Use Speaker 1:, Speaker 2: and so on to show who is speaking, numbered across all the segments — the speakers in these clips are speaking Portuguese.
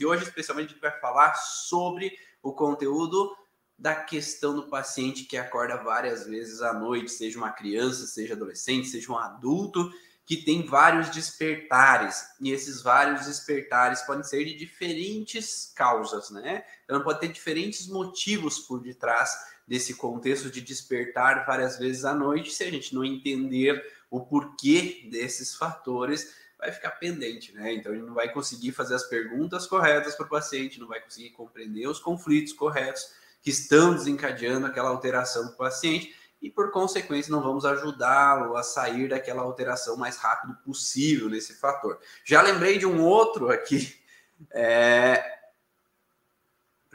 Speaker 1: E hoje, especialmente, a gente vai falar sobre o conteúdo da questão do paciente que acorda várias vezes à noite, seja uma criança, seja adolescente, seja um adulto, que tem vários despertares. E esses vários despertares podem ser de diferentes causas, né? Então, pode ter diferentes motivos por detrás desse contexto de despertar várias vezes à noite. Se a gente não entender o porquê desses fatores, vai ficar pendente, né? Então, gente não vai conseguir fazer as perguntas corretas para o paciente, não vai conseguir compreender os conflitos corretos que estão desencadeando aquela alteração do paciente e, por consequência, não vamos ajudá-lo a sair daquela alteração mais rápido possível nesse fator. Já lembrei de um outro aqui, é...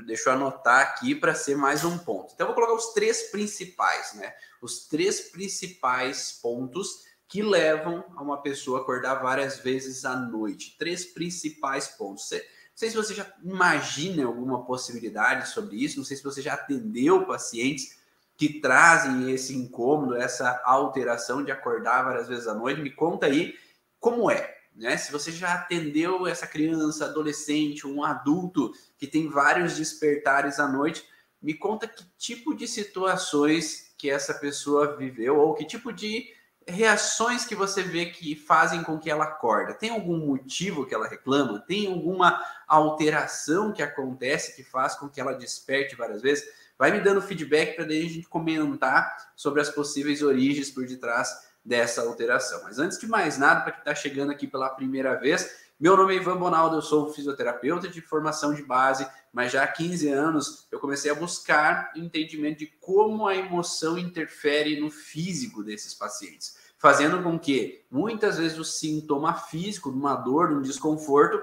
Speaker 1: deixa eu anotar aqui para ser mais um ponto. Então, vou colocar os três principais, né? Os três principais pontos que levam a uma pessoa acordar várias vezes à noite. Três principais pontos. Não sei se você já imagina alguma possibilidade sobre isso, não sei se você já atendeu pacientes que trazem esse incômodo, essa alteração de acordar várias vezes à noite. Me conta aí como é, né? Se você já atendeu essa criança, adolescente, um adulto que tem vários despertares à noite, me conta que tipo de situações que essa pessoa viveu ou que tipo de reações que você vê que fazem com que ela acorda? Tem algum motivo que ela reclama? Tem alguma alteração que acontece que faz com que ela desperte várias vezes? Vai me dando feedback para a gente comentar sobre as possíveis origens por detrás dessa alteração. Mas antes de mais nada, para quem está chegando aqui pela primeira vez, meu nome é Ivan Bonaldo, eu sou fisioterapeuta de formação de base, mas já há 15 anos eu comecei a buscar entendimento de como a emoção interfere no físico desses pacientes, fazendo com que muitas vezes o sintoma físico, uma dor, um desconforto,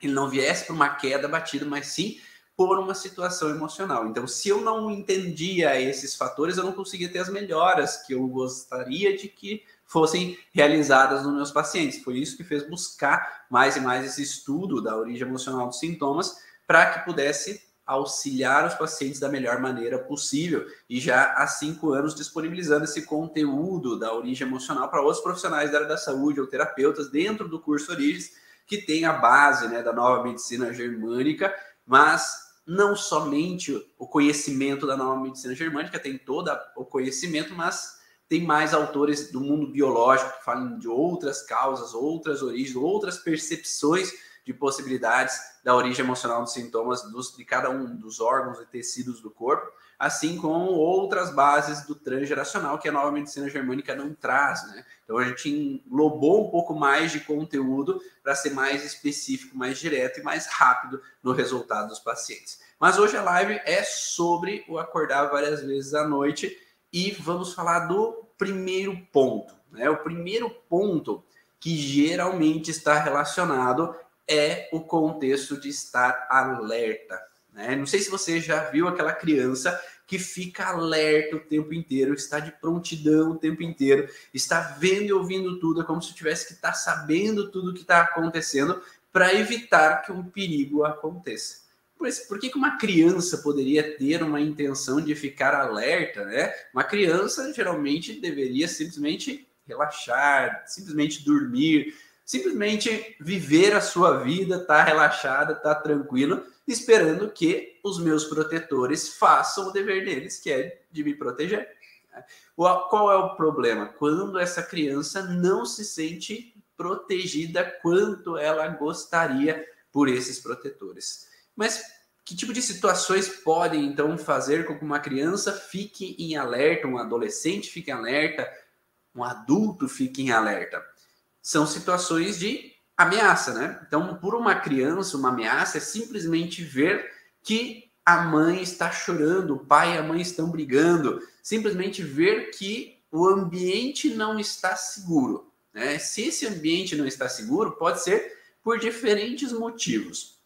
Speaker 1: ele não viesse para uma queda batida, mas sim por uma situação emocional. Então, se eu não entendia esses fatores, eu não conseguia ter as melhoras que eu gostaria de que fossem realizadas nos meus pacientes. Foi isso que fez buscar mais e mais esse estudo da origem emocional dos sintomas para que pudesse auxiliar os pacientes da melhor maneira possível. E já há cinco anos disponibilizando esse conteúdo da origem emocional para outros profissionais da área da saúde ou terapeutas dentro do curso Origens, que tem a base né, da nova medicina germânica, mas não somente o conhecimento da nova medicina germânica, tem todo o conhecimento, mas tem mais autores do mundo biológico que falam de outras causas, outras origens, outras percepções de possibilidades da origem emocional dos sintomas dos, de cada um dos órgãos e tecidos do corpo, assim como outras bases do transgeracional que a nova medicina germânica não traz, né? Então a gente englobou um pouco mais de conteúdo para ser mais específico, mais direto e mais rápido no resultado dos pacientes. Mas hoje a live é sobre o acordar várias vezes à noite e vamos falar do primeiro ponto. Né? O primeiro ponto que geralmente está relacionado é o contexto de estar alerta. Né? Não sei se você já viu aquela criança que fica alerta o tempo inteiro, está de prontidão o tempo inteiro, está vendo e ouvindo tudo, é como se tivesse que estar sabendo tudo o que está acontecendo para evitar que um perigo aconteça. Por, por que, que uma criança poderia ter uma intenção de ficar alerta, né? Uma criança geralmente deveria simplesmente relaxar, simplesmente dormir, simplesmente viver a sua vida, tá relaxada, tá tranquilo, esperando que os meus protetores façam o dever deles, que é de me proteger. Qual é o problema? Quando essa criança não se sente protegida quanto ela gostaria por esses protetores. Mas que tipo de situações podem então fazer com que uma criança fique em alerta, um adolescente fique em alerta, um adulto fique em alerta? São situações de ameaça, né? Então, por uma criança, uma ameaça é simplesmente ver que a mãe está chorando, o pai e a mãe estão brigando, simplesmente ver que o ambiente não está seguro. Né? Se esse ambiente não está seguro, pode ser por diferentes motivos.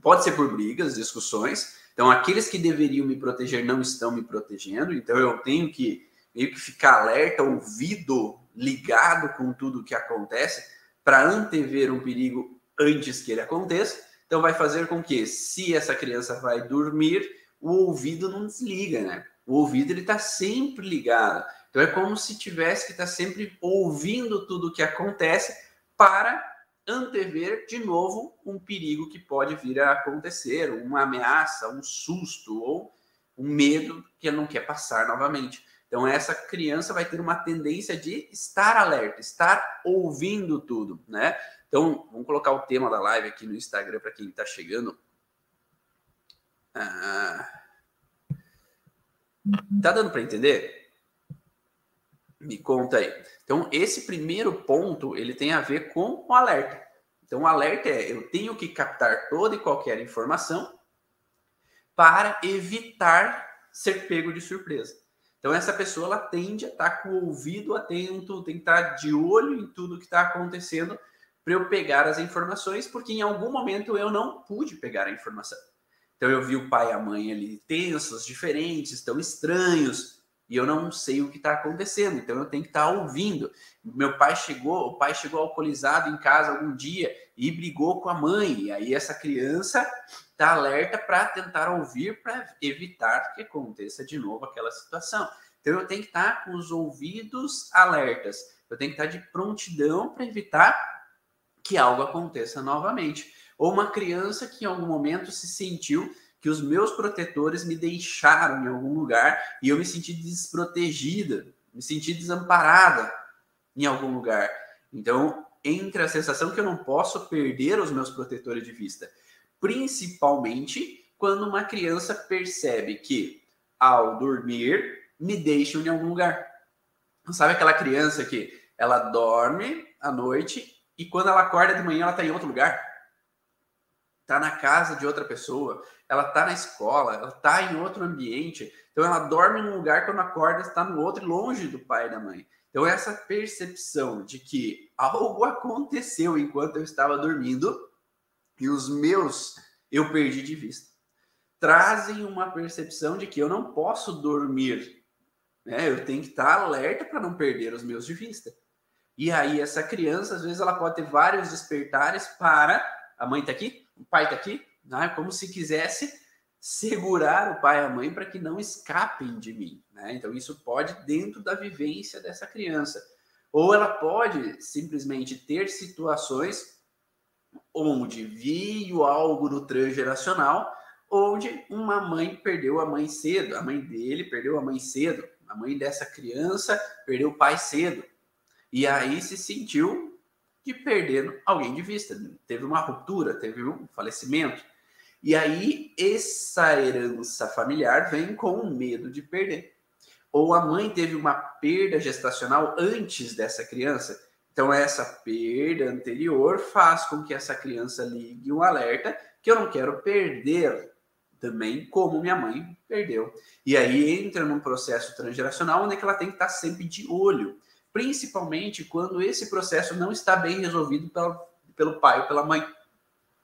Speaker 1: Pode ser por brigas, discussões. Então, aqueles que deveriam me proteger não estão me protegendo, então eu tenho que meio que ficar alerta, ouvido ligado com tudo que acontece para antever um perigo antes que ele aconteça. Então vai fazer com que, se essa criança vai dormir, o ouvido não desliga, né? O ouvido ele está sempre ligado. Então é como se tivesse que estar tá sempre ouvindo tudo o que acontece para antever de novo um perigo que pode vir a acontecer, uma ameaça, um susto ou um medo que ele não quer passar novamente. Então, essa criança vai ter uma tendência de estar alerta, estar ouvindo tudo, né? Então, vamos colocar o tema da live aqui no Instagram para quem está chegando. Ah, tá dando para entender? Me conta aí. Então, esse primeiro ponto, ele tem a ver com o alerta. Então, o alerta é, eu tenho que captar toda e qualquer informação para evitar ser pego de surpresa. Então, essa pessoa ela tende a estar com o ouvido atento, tem que estar de olho em tudo que está acontecendo para eu pegar as informações, porque em algum momento eu não pude pegar a informação. Então, eu vi o pai e a mãe ali tensos, diferentes, estão estranhos, e eu não sei o que está acontecendo, então eu tenho que estar ouvindo. Meu pai chegou, o pai chegou alcoolizado em casa algum dia e brigou com a mãe, e aí essa criança está alerta para tentar ouvir, para evitar que aconteça de novo aquela situação. Então eu tenho que estar com os ouvidos alertas, eu tenho que estar de prontidão para evitar que algo aconteça novamente. Ou uma criança que em algum momento se sentiu que os meus protetores me deixaram em algum lugar e eu me senti desprotegida, me senti desamparada em algum lugar. Então, entre a sensação que eu não posso perder os meus protetores de vista principalmente quando uma criança percebe que ao dormir me deixam em algum lugar. Sabe aquela criança que ela dorme à noite e quando ela acorda de manhã ela está em outro lugar? Está na casa de outra pessoa, ela está na escola, ela está em outro ambiente. Então ela dorme num lugar quando acorda está no outro, longe do pai e da mãe. Então essa percepção de que algo aconteceu enquanto eu estava dormindo e os meus eu perdi de vista. Trazem uma percepção de que eu não posso dormir, né? Eu tenho que estar alerta para não perder os meus de vista. E aí essa criança, às vezes ela pode ter vários despertares para a mãe está aqui, o pai está aqui, né? Como se quisesse segurar o pai e a mãe para que não escapem de mim, né? Então isso pode dentro da vivência dessa criança. Ou ela pode simplesmente ter situações onde viu algo no transgeracional, onde uma mãe perdeu a mãe cedo, a mãe dele perdeu a mãe cedo, a mãe dessa criança perdeu o pai cedo. E aí se sentiu de perder alguém de vista, teve uma ruptura, teve um falecimento. E aí essa herança familiar vem com o medo de perder. Ou a mãe teve uma perda gestacional antes dessa criança então, essa perda anterior faz com que essa criança ligue um alerta que eu não quero perder também, como minha mãe perdeu. E aí entra num processo transgeracional onde é ela tem que estar sempre de olho, principalmente quando esse processo não está bem resolvido pelo, pelo pai ou pela mãe.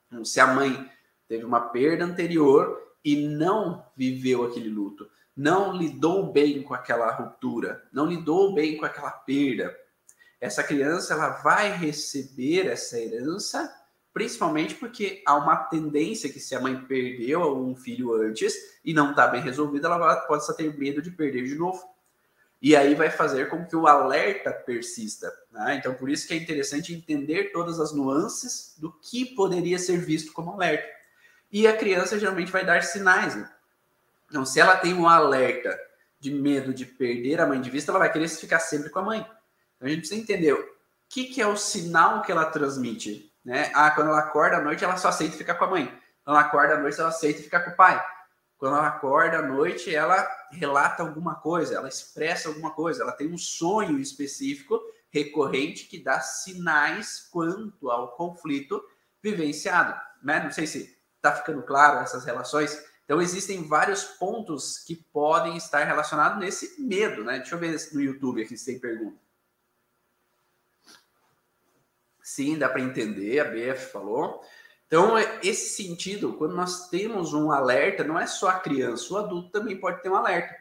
Speaker 1: Então, se a mãe teve uma perda anterior e não viveu aquele luto, não lidou bem com aquela ruptura, não lidou bem com aquela perda, essa criança ela vai receber essa herança, principalmente porque há uma tendência que se a mãe perdeu um filho antes e não está bem resolvida, ela pode ter medo de perder de novo. E aí vai fazer com que o alerta persista. Né? Então, por isso que é interessante entender todas as nuances do que poderia ser visto como alerta. E a criança geralmente vai dar sinais. Né? Então, se ela tem um alerta de medo de perder a mãe de vista, ela vai querer ficar sempre com a mãe. Então a gente precisa entender o que, que é o sinal que ela transmite. Né? Ah, quando ela acorda à noite, ela só aceita ficar com a mãe. Quando ela acorda à noite, ela aceita ficar com o pai. Quando ela acorda à noite, ela relata alguma coisa, ela expressa alguma coisa, ela tem um sonho específico recorrente que dá sinais quanto ao conflito vivenciado. Né? Não sei se está ficando claro essas relações. Então, existem vários pontos que podem estar relacionados nesse medo. Né? Deixa eu ver no YouTube aqui se tem pergunta. Sim, dá para entender, a BF falou. Então, é, esse sentido, quando nós temos um alerta, não é só a criança, o adulto também pode ter um alerta.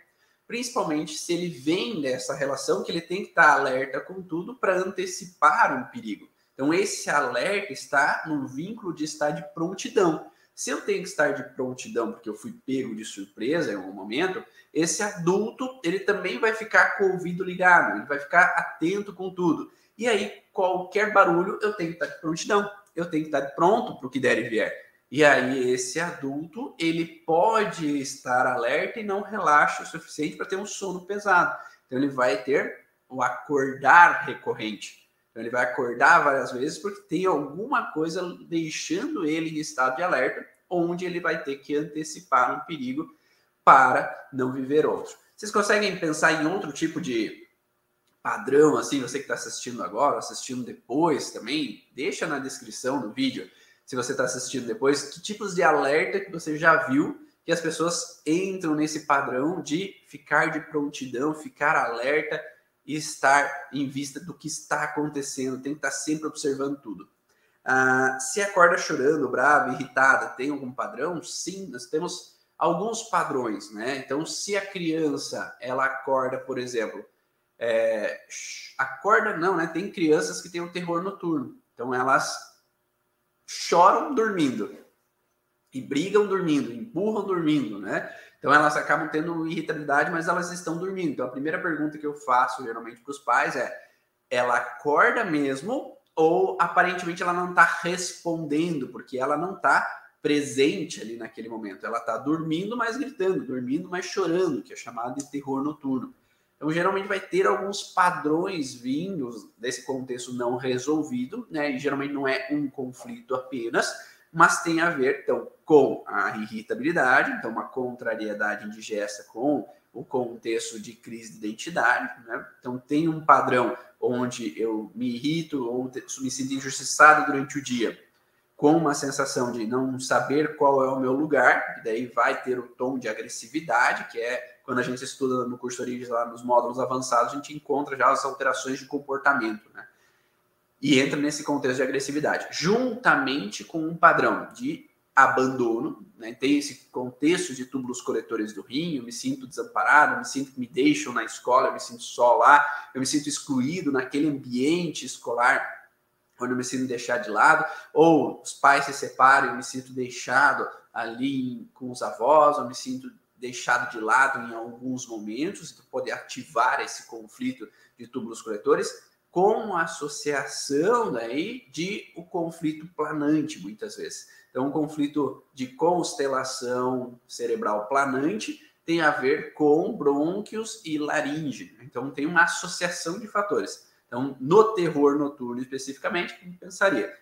Speaker 1: Principalmente se ele vem dessa relação que ele tem que estar alerta com tudo para antecipar um perigo. Então, esse alerta está no vínculo de estar de prontidão. Se eu tenho que estar de prontidão porque eu fui pego de surpresa em algum momento, esse adulto ele também vai ficar com o ouvido ligado, ele vai ficar atento com tudo. E aí, qualquer barulho, eu tenho que estar de prontidão, eu tenho que estar pronto para o que der e vier. E aí, esse adulto, ele pode estar alerta e não relaxa o suficiente para ter um sono pesado. Então, ele vai ter o acordar recorrente. Então, ele vai acordar várias vezes porque tem alguma coisa deixando ele em estado de alerta, onde ele vai ter que antecipar um perigo para não viver outro. Vocês conseguem pensar em outro tipo de padrão, assim, você que está assistindo agora, assistindo depois também, deixa na descrição do vídeo, se você está assistindo depois, que tipos de alerta que você já viu que as pessoas entram nesse padrão de ficar de prontidão, ficar alerta e estar em vista do que está acontecendo, tem que estar sempre observando tudo. Ah, se acorda chorando, brava, irritada, tem algum padrão? Sim, nós temos alguns padrões, né? Então, se a criança ela acorda, por exemplo, é, acorda não, né? Tem crianças que têm um terror noturno, então elas choram dormindo e brigam dormindo, empurram dormindo, né? Então elas acabam tendo irritabilidade, mas elas estão dormindo. Então a primeira pergunta que eu faço geralmente para os pais é: ela acorda mesmo ou aparentemente ela não está respondendo porque ela não está presente ali naquele momento. Ela está dormindo, mas gritando, dormindo, mas chorando, que é chamado de terror noturno. Então, geralmente vai ter alguns padrões vindos desse contexto não resolvido, né? E geralmente não é um conflito apenas, mas tem a ver, então, com a irritabilidade, então, uma contrariedade indigesta com o contexto de crise de identidade, né? Então, tem um padrão onde eu me irrito ou me sinto injustiçado durante o dia, com uma sensação de não saber qual é o meu lugar, e daí vai ter o tom de agressividade, que é quando a gente estuda no curso Origens, lá nos módulos avançados, a gente encontra já as alterações de comportamento, né? E entra nesse contexto de agressividade, juntamente com um padrão de abandono, né? Tem esse contexto de túbulos coletores do rim, eu me sinto desamparado, eu me sinto que me deixam na escola, eu me sinto só lá, eu me sinto excluído naquele ambiente escolar onde eu me sinto deixar de lado, ou os pais se separam eu me sinto deixado ali com os avós, eu me sinto deixado de lado em alguns momentos, então pode ativar esse conflito de túbulos coletores, com a associação daí de o conflito planante, muitas vezes. Então, um conflito de constelação cerebral planante tem a ver com brônquios e laringe. Então, tem uma associação de fatores. Então, no terror noturno especificamente, pensaria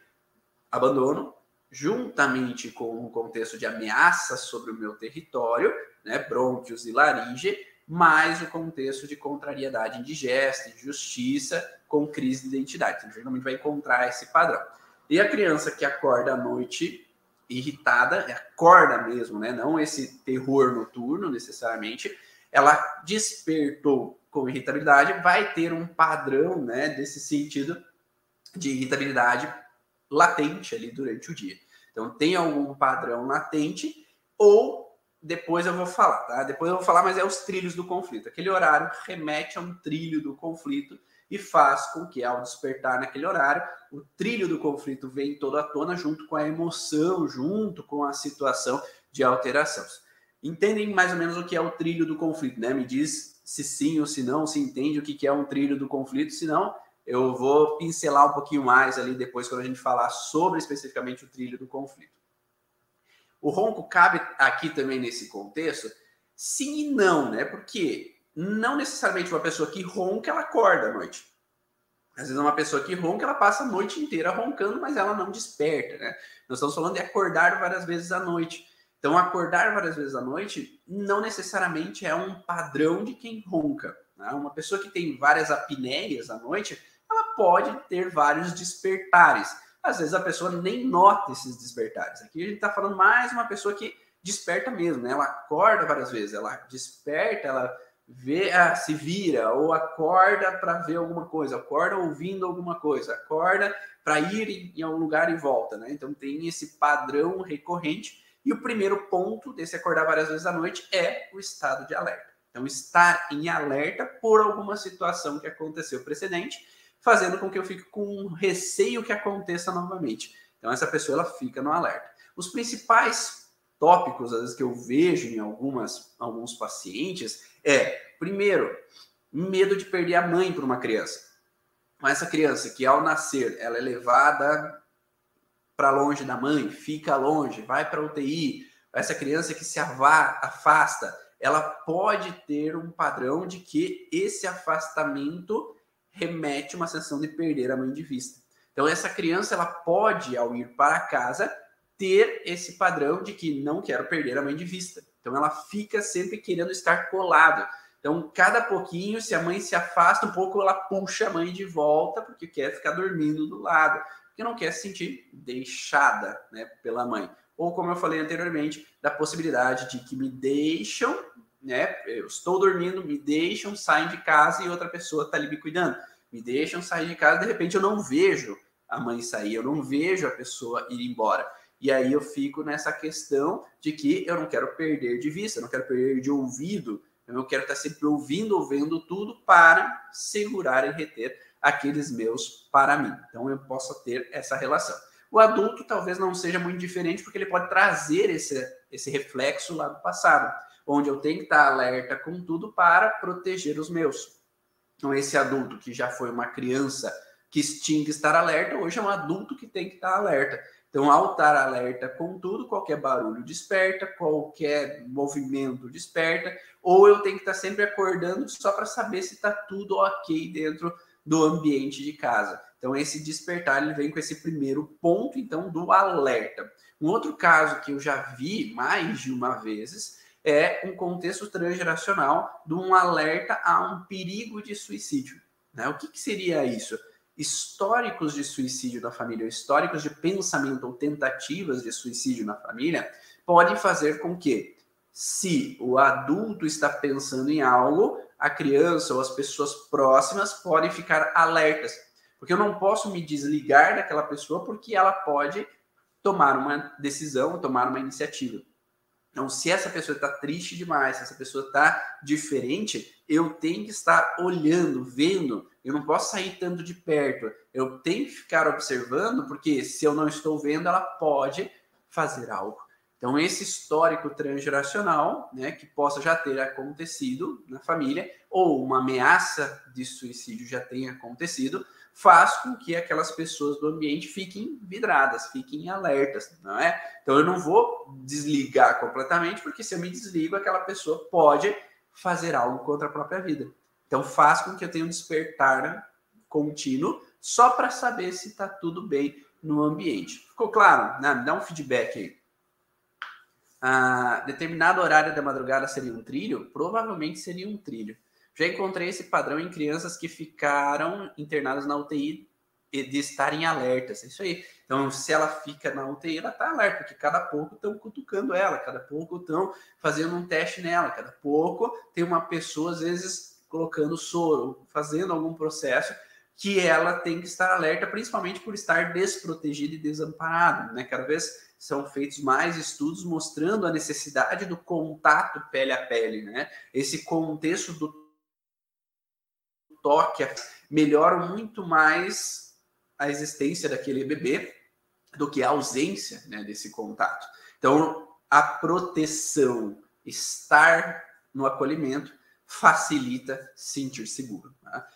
Speaker 1: abandono, juntamente com o contexto de ameaça sobre o meu território, né, brônquios e laringe, mais o contexto de contrariedade indigesta, injustiça, com crise de identidade. Então, geralmente vai encontrar esse padrão. E a criança que acorda à noite irritada, acorda mesmo, né? Não esse terror noturno necessariamente, ela despertou com irritabilidade, vai ter um padrão, né, desse sentido de irritabilidade latente ali durante o dia. Então tem algum padrão latente ou depois eu vou falar, tá? Depois eu vou falar, mas é os trilhos do conflito. Aquele horário remete a um trilho do conflito e faz com que, ao despertar naquele horário, o trilho do conflito vem todo à tona junto com a emoção, junto com a situação de alteração. Entendem mais ou menos o que é o trilho do conflito, né? Me diz se sim ou se não, se entende o que é um trilho do conflito, se não, eu vou pincelar um pouquinho mais ali depois quando a gente falar sobre especificamente o trilho do conflito. O ronco cabe aqui também nesse contexto? Sim e não, né? Porque não necessariamente uma pessoa que ronca, ela acorda à noite. Às vezes uma pessoa que ronca, ela passa a noite inteira roncando, mas ela não desperta, né? Nós estamos falando de acordar várias vezes à noite. Então, acordar várias vezes à noite não necessariamente é um padrão de quem ronca. Né? Uma pessoa que tem várias apneias à noite, ela pode ter vários despertares às vezes a pessoa nem nota esses despertares. Aqui a gente está falando mais uma pessoa que desperta mesmo, né? Ela acorda várias vezes, ela desperta, ela vê, ah, se vira, ou acorda para ver alguma coisa, acorda ouvindo alguma coisa, acorda para ir em algum lugar e volta, né? Então tem esse padrão recorrente. E o primeiro ponto desse acordar várias vezes à noite é o estado de alerta. Então, estar em alerta por alguma situação que aconteceu precedente fazendo com que eu fique com receio que aconteça novamente. Então, essa pessoa ela fica no alerta. Os principais tópicos, às vezes, que eu vejo em algumas, alguns pacientes é, primeiro, medo de perder a mãe para uma criança. com essa criança que ao nascer ela é levada para longe da mãe, fica longe, vai para UTI, essa criança que se afasta, ela pode ter um padrão de que esse afastamento remete uma sensação de perder a mãe de vista. Então essa criança ela pode ao ir para casa ter esse padrão de que não quero perder a mãe de vista. Então ela fica sempre querendo estar colada. Então, cada pouquinho, se a mãe se afasta um pouco, ela puxa a mãe de volta, porque quer ficar dormindo do lado, porque não quer se sentir deixada né, pela mãe. Ou, como eu falei anteriormente, da possibilidade de que me deixam, né? Eu estou dormindo, me deixam, saem de casa e outra pessoa está ali me cuidando. Me deixam sair de casa, de repente eu não vejo a mãe sair, eu não vejo a pessoa ir embora. E aí eu fico nessa questão de que eu não quero perder de vista, eu não quero perder de ouvido eu quero estar sempre ouvindo ou vendo tudo para segurar e reter aqueles meus para mim. Então, eu posso ter essa relação. O adulto talvez não seja muito diferente, porque ele pode trazer esse, esse reflexo lá do passado, onde eu tenho que estar alerta com tudo para proteger os meus. Então, esse adulto que já foi uma criança que tinha que estar alerta, hoje é um adulto que tem que estar alerta. Então, ao estar alerta com tudo, qualquer barulho desperta, qualquer movimento desperta, ou eu tenho que estar sempre acordando só para saber se está tudo ok dentro do ambiente de casa. Então, esse despertar ele vem com esse primeiro ponto, então, do alerta. Um outro caso que eu já vi mais de uma vez é um contexto transgeracional de um alerta a um perigo de suicídio. Né? O que, que seria isso? Históricos de suicídio na família, históricos de pensamento ou tentativas de suicídio na família, podem fazer com que, se o adulto está pensando em algo, a criança ou as pessoas próximas podem ficar alertas. Porque eu não posso me desligar daquela pessoa porque ela pode tomar uma decisão, tomar uma iniciativa. Então, se essa pessoa está triste demais, se essa pessoa está diferente, eu tenho que estar olhando, vendo. Eu não posso sair tanto de perto. Eu tenho que ficar observando, porque se eu não estou vendo, ela pode fazer algo. Então, esse histórico transgeracional, né, que possa já ter acontecido na família, ou uma ameaça de suicídio já tenha acontecido, faz com que aquelas pessoas do ambiente fiquem vidradas, fiquem alertas, não é? Então eu não vou desligar completamente, porque se eu me desligo, aquela pessoa pode fazer algo contra a própria vida. Então faz com que eu tenha um despertar contínuo só para saber se está tudo bem no ambiente. Ficou claro? Né? Dá um feedback aí. Ah, determinado horário da madrugada seria um trilho? Provavelmente seria um trilho. Já encontrei esse padrão em crianças que ficaram internadas na UTI de estarem alertas. É isso aí. Então, se ela fica na UTI, ela está alerta, porque cada pouco estão cutucando ela, cada pouco estão fazendo um teste nela, cada pouco tem uma pessoa, às vezes, colocando soro, fazendo algum processo que ela tem que estar alerta, principalmente por estar desprotegida e desamparada. Né? Cada vez são feitos mais estudos mostrando a necessidade do contato pele a pele, né? Esse contexto do toque melhoram muito mais a existência daquele bebê do que a ausência né, desse contato. Então, a proteção, estar no acolhimento, facilita sentir seguro. Tá?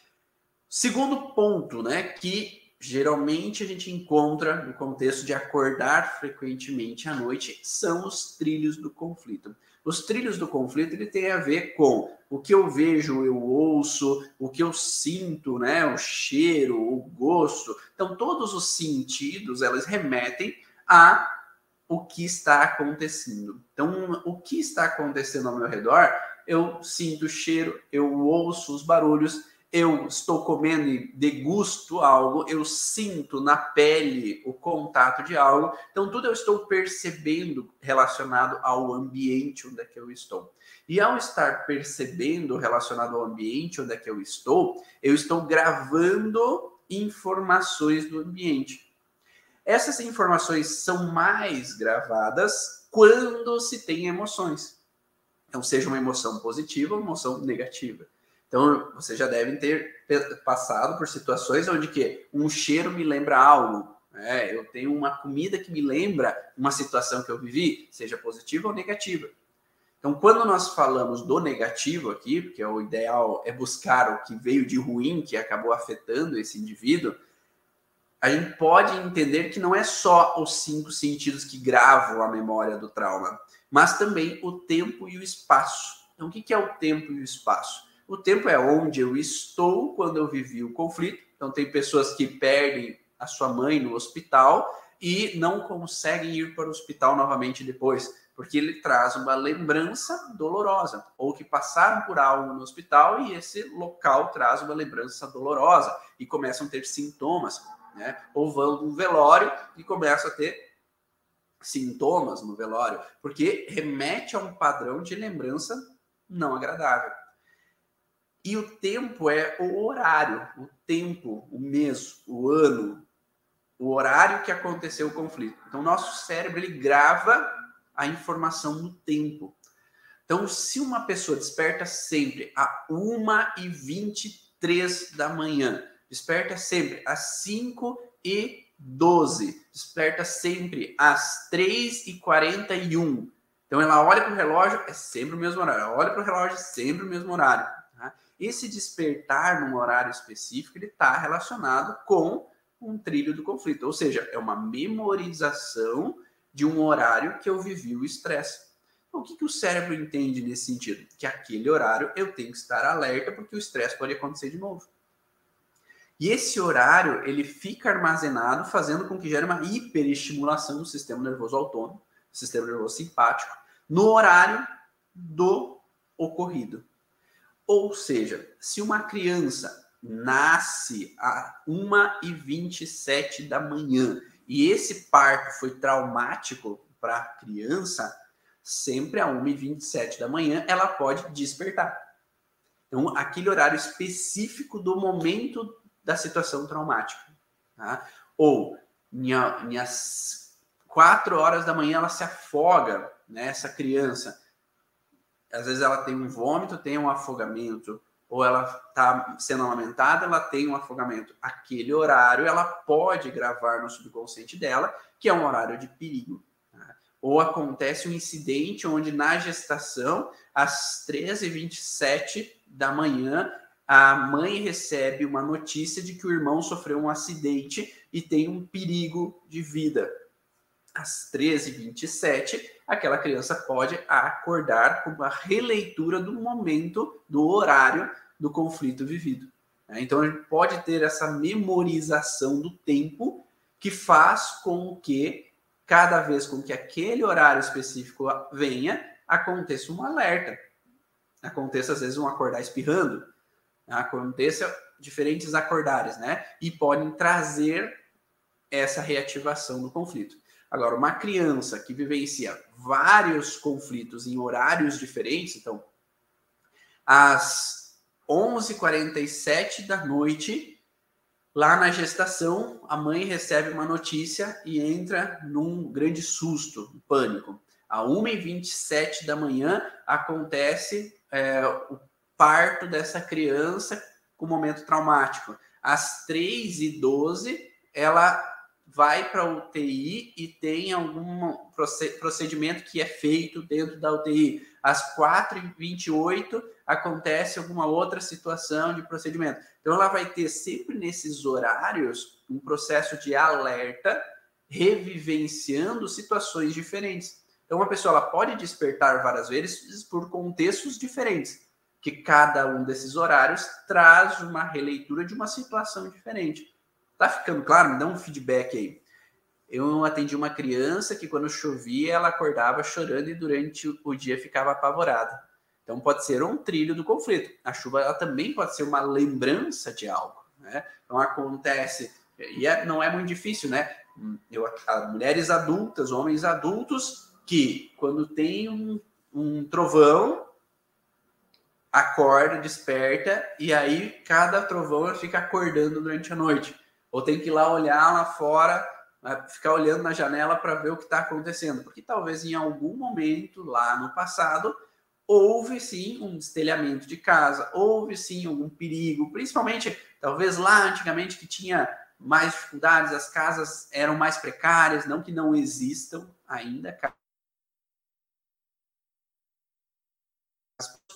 Speaker 1: Segundo ponto, né, que geralmente a gente encontra no contexto de acordar frequentemente à noite, são os trilhos do conflito. Os trilhos do conflito ele tem a ver com o que eu vejo, eu ouço, o que eu sinto, né, o cheiro, o gosto. Então todos os sentidos elas remetem a o que está acontecendo. Então o que está acontecendo ao meu redor, eu sinto o cheiro, eu ouço os barulhos, eu estou comendo e degusto algo, eu sinto na pele o contato de algo, então tudo eu estou percebendo relacionado ao ambiente onde é que eu estou. E ao estar percebendo relacionado ao ambiente onde é que eu estou, eu estou gravando informações do ambiente. Essas informações são mais gravadas quando se tem emoções. Então, seja uma emoção positiva ou uma emoção negativa. Então, vocês já devem ter passado por situações onde que um cheiro me lembra algo. Né? Eu tenho uma comida que me lembra uma situação que eu vivi, seja positiva ou negativa. Então, quando nós falamos do negativo aqui, porque o ideal é buscar o que veio de ruim, que acabou afetando esse indivíduo, a gente pode entender que não é só os cinco sentidos que gravam a memória do trauma, mas também o tempo e o espaço. Então, o que é o tempo e o espaço? O tempo é onde eu estou quando eu vivi o conflito. Então, tem pessoas que perdem a sua mãe no hospital e não conseguem ir para o hospital novamente depois, porque ele traz uma lembrança dolorosa, ou que passaram por algo no hospital e esse local traz uma lembrança dolorosa e começam a ter sintomas, né? Ou vão no velório e começam a ter sintomas no velório, porque remete a um padrão de lembrança não agradável. E o tempo é o horário, o tempo, o mês, o ano, o horário que aconteceu o conflito. Então, nosso cérebro ele grava a informação no tempo. Então, se uma pessoa desperta sempre a 1h23 da manhã, desperta sempre às 5 e 12, desperta sempre às 3 e 41. Então ela olha para o relógio, é sempre o mesmo horário. Ela olha para o relógio, é sempre o mesmo horário. Esse despertar num horário específico, está relacionado com um trilho do conflito. Ou seja, é uma memorização de um horário que eu vivi o estresse. Então, o que, que o cérebro entende nesse sentido? Que aquele horário eu tenho que estar alerta porque o estresse pode acontecer de novo. E esse horário ele fica armazenado, fazendo com que gere uma hiperestimulação do sistema nervoso autônomo, sistema nervoso simpático, no horário do ocorrido. Ou seja, se uma criança nasce a 1h27 da manhã e esse parto foi traumático para a criança, sempre a 1h27 da manhã ela pode despertar. Então, aquele horário específico do momento da situação traumática. Tá? Ou, em, as quatro horas da manhã, ela se afoga, né, essa criança. Às vezes ela tem um vômito, tem um afogamento, ou ela está sendo amamentada, ela tem um afogamento. Aquele horário ela pode gravar no subconsciente dela, que é um horário de perigo. Tá? Ou acontece um incidente onde na gestação, às 13h27 da manhã, a mãe recebe uma notícia de que o irmão sofreu um acidente e tem um perigo de vida. Às 13h27, aquela criança pode acordar com uma releitura do momento, do horário do conflito vivido. Então, a gente pode ter essa memorização do tempo que faz com que, cada vez com que aquele horário específico venha, aconteça um alerta. Aconteça, às vezes, um acordar espirrando, aconteça diferentes acordares, né? E podem trazer essa reativação do conflito. Agora, uma criança que vivencia vários conflitos em horários diferentes, então, às 11h47 da noite, lá na gestação, a mãe recebe uma notícia e entra num grande susto, pânico. À 1h27 da manhã acontece é, o parto dessa criança com momento traumático. Às 3 e 12 ela vai para a UTI e tem algum procedimento que é feito dentro da UTI. Às 4 e 28 acontece alguma outra situação de procedimento. Então, ela vai ter sempre nesses horários um processo de alerta, revivenciando situações diferentes. Então, uma pessoa ela pode despertar várias vezes por contextos diferentes que cada um desses horários traz uma releitura de uma situação diferente. Tá ficando claro? Me dá um feedback aí. Eu atendi uma criança que quando chovia ela acordava chorando e durante o dia ficava apavorada. Então pode ser um trilho do conflito. A chuva ela também pode ser uma lembrança de algo. Né? Então acontece e é, não é muito difícil, né? Eu, mulheres adultas, homens adultos que quando tem um, um trovão acorda, desperta, e aí cada trovão fica acordando durante a noite. Ou tem que ir lá olhar lá fora, né, ficar olhando na janela para ver o que está acontecendo. Porque talvez em algum momento lá no passado houve sim um destelhamento de casa, houve sim algum perigo, principalmente talvez lá antigamente que tinha mais dificuldades, as casas eram mais precárias, não que não existam ainda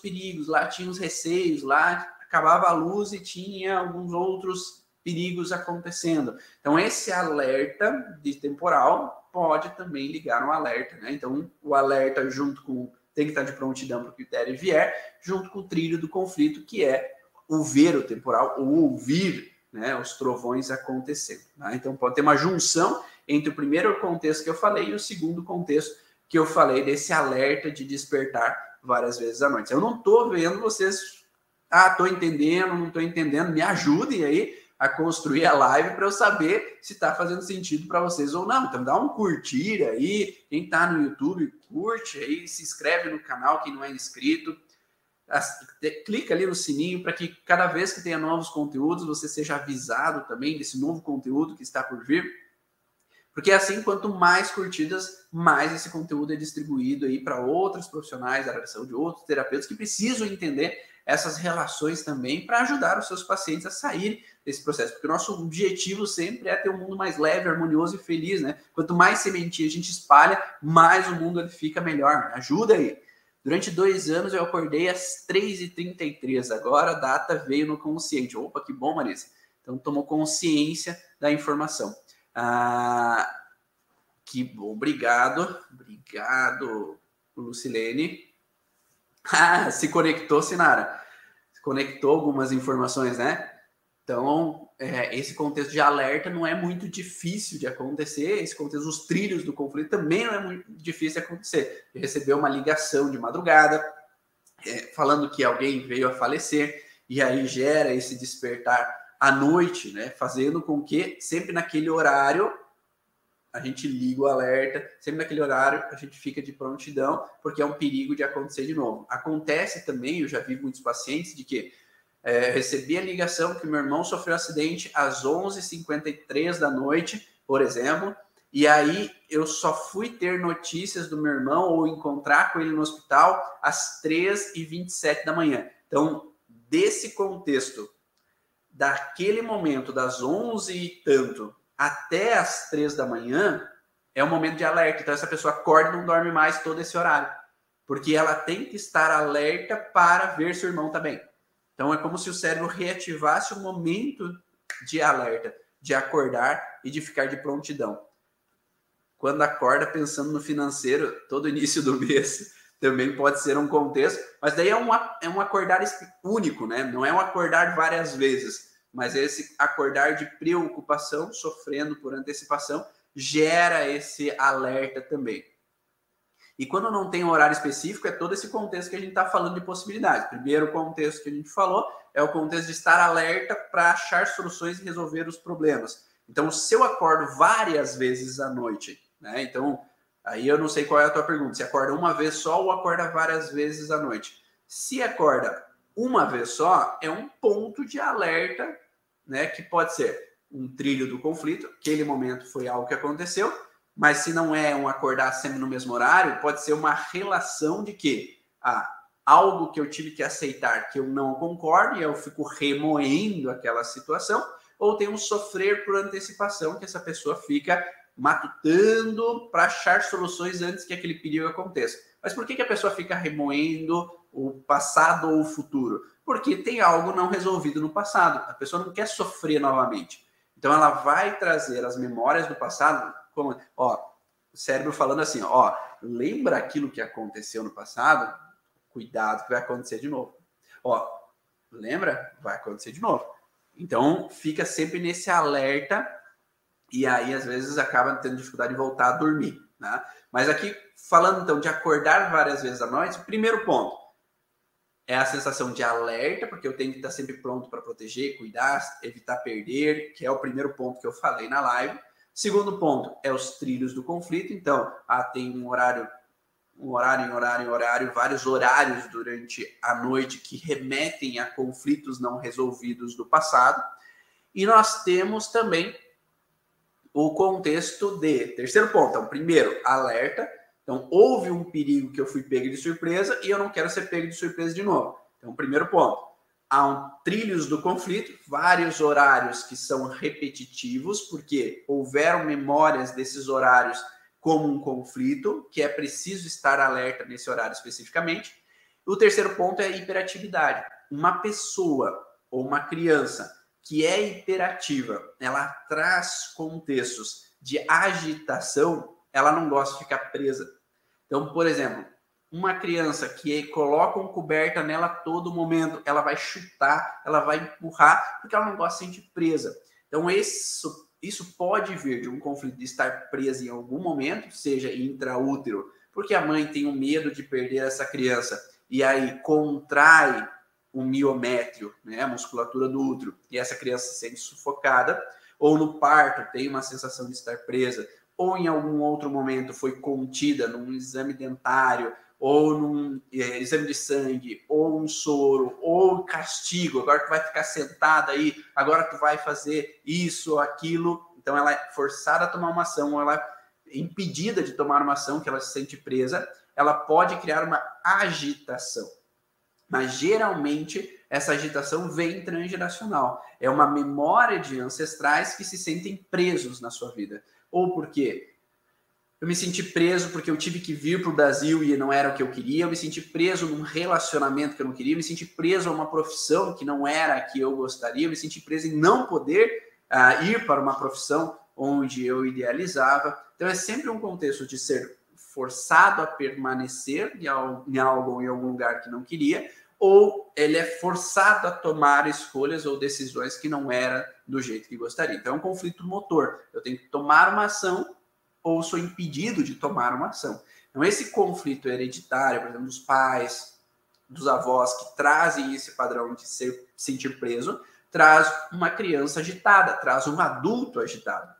Speaker 1: perigos, lá tinha os receios, lá acabava a luz e tinha alguns outros perigos acontecendo. Então, esse alerta de temporal pode também ligar um alerta, né? Então, o alerta junto com tem que estar de prontidão para o critério vier, junto com o trilho do conflito, que é o ver o temporal, ou ouvir né, os trovões acontecendo. Tá? Então, pode ter uma junção entre o primeiro contexto que eu falei e o segundo contexto que eu falei desse alerta de despertar várias vezes à noite. Eu não estou vendo vocês, ah, estou entendendo, não estou entendendo, me ajudem aí a construir a live para eu saber se está fazendo sentido para vocês ou não. Então dá um curtir aí, quem está no YouTube, curte aí, se inscreve no canal, quem não é inscrito, clica ali no sininho para que cada vez que tenha novos conteúdos você seja avisado também desse novo conteúdo que está por vir. Porque assim, quanto mais curtidas, mais esse conteúdo é distribuído aí para outros profissionais da área de saúde, outros terapeutas que precisam entender essas relações também para ajudar os seus pacientes a sair desse processo. Porque o nosso objetivo sempre é ter um mundo mais leve, harmonioso e feliz, né? Quanto mais sementinha a gente espalha, mais o mundo ele fica melhor. Né? Ajuda aí. Durante dois anos eu acordei às 3h33. Agora a data veio no consciente. Opa, que bom, Marisa. Então tomou consciência da informação. Ah, que bom, obrigado. Obrigado, Lucilene. Ah, se conectou, Sinara. Conectou algumas informações, né? Então, é, esse contexto de alerta não é muito difícil de acontecer. Esse contexto, os trilhos do conflito também não é muito difícil de acontecer. De receber uma ligação de madrugada é, falando que alguém veio a falecer e aí gera esse despertar à noite, né? Fazendo com que sempre naquele horário a gente liga o alerta, sempre naquele horário a gente fica de prontidão, porque é um perigo de acontecer de novo. Acontece também, eu já vi muitos pacientes de que é, recebi a ligação que meu irmão sofreu acidente às 11h53 da noite, por exemplo, e aí eu só fui ter notícias do meu irmão ou encontrar com ele no hospital às 3h27 da manhã. Então, desse contexto, daquele momento, das 11 e tanto até as 3 da manhã, é um momento de alerta. Então, essa pessoa acorda e não dorme mais todo esse horário. Porque ela tem que estar alerta para ver se o irmão está bem. Então é como se o cérebro reativasse o momento de alerta, de acordar e de ficar de prontidão. Quando acorda pensando no financeiro, todo início do mês também pode ser um contexto, mas daí é um, é um acordar único, né? Não é um acordar várias vezes, mas esse acordar de preocupação, sofrendo por antecipação, gera esse alerta também. E quando não tem um horário específico, é todo esse contexto que a gente está falando de possibilidades. Primeiro contexto que a gente falou é o contexto de estar alerta para achar soluções e resolver os problemas. Então, se eu acordo várias vezes à noite, né? Então, aí eu não sei qual é a tua pergunta. Se acorda uma vez só ou acorda várias vezes à noite? Se acorda uma vez só, é um ponto de alerta, né? Que pode ser um trilho do conflito, aquele momento foi algo que aconteceu, mas se não é um acordar sempre no mesmo horário, pode ser uma relação de que ah, algo que eu tive que aceitar que eu não concordo e eu fico remoendo aquela situação, ou tem um sofrer por antecipação que essa pessoa fica matutando para achar soluções antes que aquele perigo aconteça. Mas por que, que a pessoa fica remoendo o passado ou o futuro? Porque tem algo não resolvido no passado. A pessoa não quer sofrer novamente. Então ela vai trazer as memórias do passado como, ó, o cérebro falando assim, ó, lembra aquilo que aconteceu no passado? Cuidado que vai acontecer de novo. Ó, lembra? Vai acontecer de novo. Então, fica sempre nesse alerta e aí às vezes acaba tendo dificuldade de voltar a dormir, né? Mas aqui falando então de acordar várias vezes à noite, primeiro ponto é a sensação de alerta, porque eu tenho que estar sempre pronto para proteger, cuidar, evitar perder, que é o primeiro ponto que eu falei na live. Segundo ponto é os trilhos do conflito. Então, ah, tem um horário, um horário em horário em horário, vários horários durante a noite que remetem a conflitos não resolvidos do passado. E nós temos também o contexto de terceiro ponto. Então, primeiro, alerta. Então, houve um perigo que eu fui pego de surpresa e eu não quero ser pego de surpresa de novo. Então, primeiro ponto há um, trilhos do conflito, vários horários que são repetitivos, porque houveram memórias desses horários como um conflito, que é preciso estar alerta nesse horário especificamente. O terceiro ponto é a hiperatividade. Uma pessoa ou uma criança que é hiperativa, ela traz contextos de agitação, ela não gosta de ficar presa. Então, por exemplo, uma criança que coloca um coberta nela todo momento, ela vai chutar, ela vai empurrar, porque ela não gosta de sentir presa. Então, isso, isso pode vir de um conflito de estar presa em algum momento, seja intraútero, porque a mãe tem o um medo de perder essa criança e aí contrai o miométrio, né, a musculatura do útero, e essa criança se sente sufocada, ou no parto tem uma sensação de estar presa, ou em algum outro momento foi contida num exame dentário, ou num é, exame de sangue, ou um soro, ou castigo, agora tu vai ficar sentada aí, agora tu vai fazer isso ou aquilo, então ela é forçada a tomar uma ação, ou ela é impedida de tomar uma ação que ela se sente presa, ela pode criar uma agitação. Mas geralmente essa agitação vem transgeracional. É uma memória de ancestrais que se sentem presos na sua vida. Ou porque eu me senti preso porque eu tive que vir para o Brasil e não era o que eu queria, eu me senti preso num relacionamento que eu não queria, eu me senti preso a uma profissão que não era a que eu gostaria, eu me senti preso em não poder uh, ir para uma profissão onde eu idealizava. Então é sempre um contexto de ser forçado a permanecer em algo, em algum lugar que não queria, ou ele é forçado a tomar escolhas ou decisões que não era do jeito que gostaria. Então é um conflito motor. Eu tenho que tomar uma ação ou sou impedido de tomar uma ação. Então esse conflito hereditário, por exemplo, dos pais, dos avós que trazem esse padrão de ser sentir preso, traz uma criança agitada, traz um adulto agitado.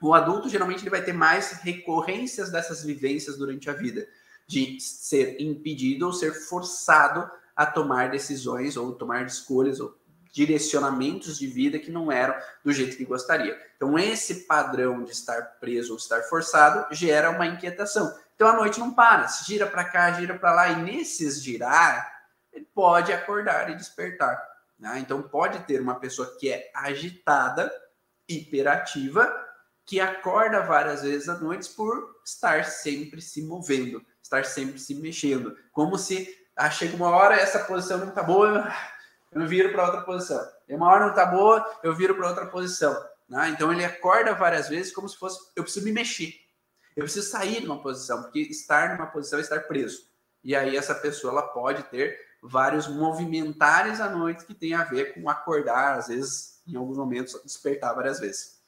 Speaker 1: O adulto geralmente ele vai ter mais recorrências dessas vivências durante a vida, de ser impedido ou ser forçado a tomar decisões ou tomar escolhas ou direcionamentos de vida que não eram do jeito que gostaria. Então, esse padrão de estar preso ou estar forçado gera uma inquietação. Então, a noite não para, se gira para cá, gira para lá, e nesses girar, ele pode acordar e despertar. Né? Então, pode ter uma pessoa que é agitada, hiperativa, que acorda várias vezes à noite por estar sempre se movendo, estar sempre se mexendo, como se ah, chega uma hora, essa posição não tá boa, eu viro para outra posição. E uma hora não tá boa, eu viro para outra posição. Né? Então ele acorda várias vezes como se fosse, eu preciso me mexer. Eu preciso sair de uma posição, porque estar numa posição é estar preso. E aí essa pessoa ela pode ter vários movimentares à noite que tem a ver com acordar, às vezes, em alguns momentos, despertar várias vezes.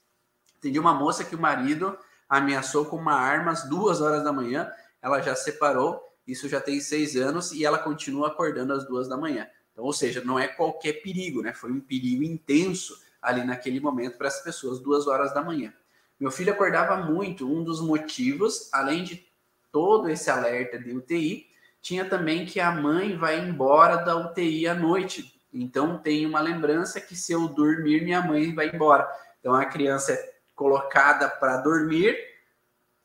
Speaker 1: Entendi uma moça que o marido ameaçou com uma arma às duas horas da manhã, ela já separou isso já tem seis anos e ela continua acordando às duas da manhã. Então, ou seja, não é qualquer perigo, né? Foi um perigo intenso ali naquele momento para as pessoas, duas horas da manhã. Meu filho acordava muito. Um dos motivos, além de todo esse alerta de UTI, tinha também que a mãe vai embora da UTI à noite. Então tem uma lembrança que se eu dormir, minha mãe vai embora. Então a criança é colocada para dormir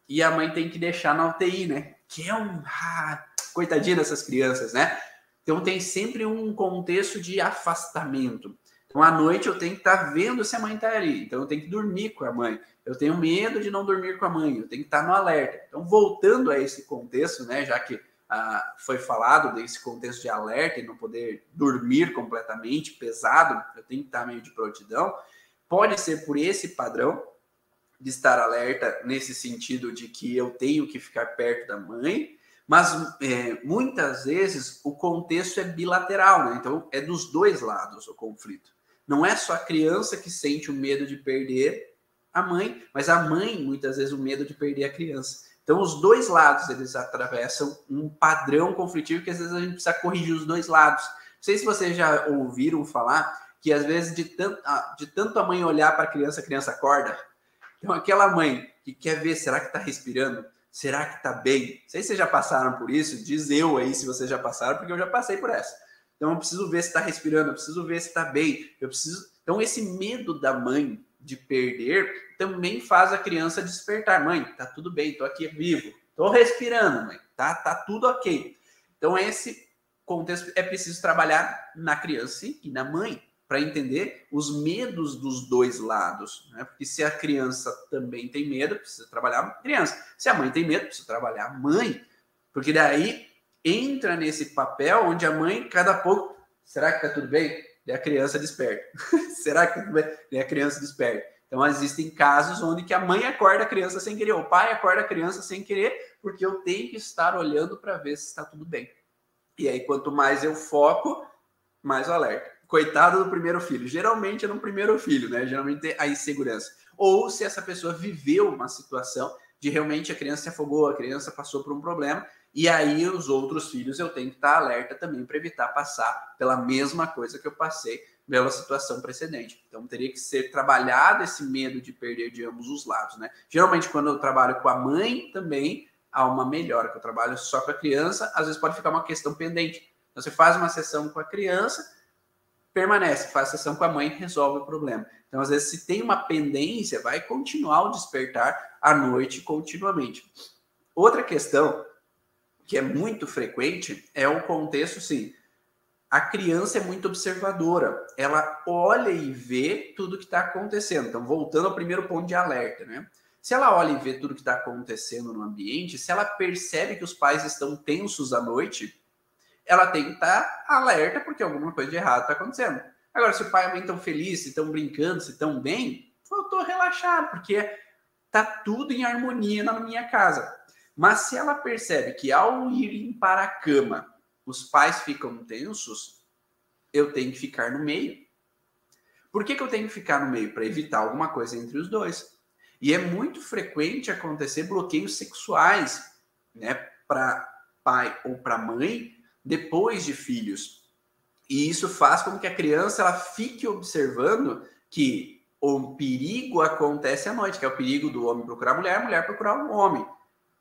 Speaker 1: e a mãe tem que deixar na UTI, né? que é um. Ah, coitadinha dessas crianças, né? Então tem sempre um contexto de afastamento. Então à noite eu tenho que estar tá vendo se a mãe está ali. Então eu tenho que dormir com a mãe. Eu tenho medo de não dormir com a mãe. Eu tenho que estar tá no alerta. Então voltando a esse contexto, né? Já que ah, foi falado desse contexto de alerta e não poder dormir completamente pesado, eu tenho que estar tá meio de prontidão. Pode ser por esse padrão, de estar alerta nesse sentido de que eu tenho que ficar perto da mãe, mas é, muitas vezes o contexto é bilateral, né? Então é dos dois lados o conflito. Não é só a criança que sente o medo de perder a mãe, mas a mãe muitas vezes o medo de perder a criança. Então os dois lados eles atravessam um padrão conflitivo que às vezes a gente precisa corrigir os dois lados. Não sei se vocês já ouviram falar que às vezes de tanto, de tanto a mãe olhar para a criança, a criança acorda. Então, aquela mãe que quer ver, será que está respirando? Será que está bem? Não sei se vocês já passaram por isso, diz eu aí se vocês já passaram, porque eu já passei por essa. Então, eu preciso ver se está respirando, eu preciso ver se está bem, eu preciso. Então, esse medo da mãe de perder também faz a criança despertar. Mãe, tá tudo bem, tô aqui vivo, tô respirando, mãe, tá, tá tudo ok. Então, esse contexto é preciso trabalhar na criança e na mãe para entender os medos dos dois lados. Né? Porque se a criança também tem medo, precisa trabalhar a criança. Se a mãe tem medo, precisa trabalhar a mãe. Porque daí entra nesse papel onde a mãe, cada pouco, será que tá tudo bem? E a criança desperta. será que tá tudo bem? E a criança desperta. Então, existem casos onde que a mãe acorda a criança sem querer, o pai acorda a criança sem querer, porque eu tenho que estar olhando para ver se está tudo bem. E aí, quanto mais eu foco, mais alerta. Coitado do primeiro filho. Geralmente é no primeiro filho, né? Geralmente tem a insegurança. Ou se essa pessoa viveu uma situação de realmente a criança se afogou, a criança passou por um problema, e aí os outros filhos eu tenho que estar alerta também para evitar passar pela mesma coisa que eu passei pela situação precedente. Então teria que ser trabalhado esse medo de perder de ambos os lados, né? Geralmente quando eu trabalho com a mãe também há uma melhora, que eu trabalho só com a criança, às vezes pode ficar uma questão pendente. Então, você faz uma sessão com a criança, permanece, faz sessão com a mãe, resolve o problema. Então, às vezes, se tem uma pendência, vai continuar o despertar à noite continuamente. Outra questão que é muito frequente é o contexto, sim. A criança é muito observadora, ela olha e vê tudo que está acontecendo. Então, voltando ao primeiro ponto de alerta, né? Se ela olha e vê tudo que está acontecendo no ambiente, se ela percebe que os pais estão tensos à noite, ela tem que estar tá alerta porque alguma coisa de errado está acontecendo. Agora, se o pai e a mãe estão felizes, estão brincando, se estão bem, eu estou relaxado, porque tá tudo em harmonia na minha casa. Mas se ela percebe que ao irem para a cama, os pais ficam tensos, eu tenho que ficar no meio. Por que, que eu tenho que ficar no meio? Para evitar alguma coisa entre os dois. E é muito frequente acontecer bloqueios sexuais, né, para pai ou para mãe depois de filhos. E isso faz com que a criança ela fique observando que o perigo acontece à noite, que é o perigo do homem procurar a mulher, a mulher procurar o um homem.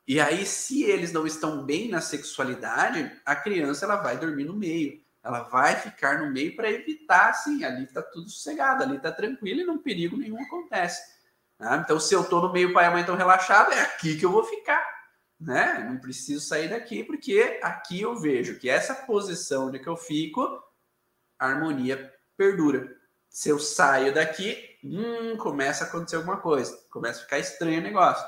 Speaker 1: E aí, se eles não estão bem na sexualidade, a criança ela vai dormir no meio. Ela vai ficar no meio para evitar, assim, ali está tudo sossegado, ali está tranquilo e não perigo nenhum acontece. Né? Então, se eu estou no meio, pai e mãe estão relaxados, é aqui que eu vou ficar. Né? Não preciso sair daqui, porque aqui eu vejo que essa posição onde que eu fico, a harmonia perdura. Se eu saio daqui, hum, começa a acontecer alguma coisa, começa a ficar estranho o negócio.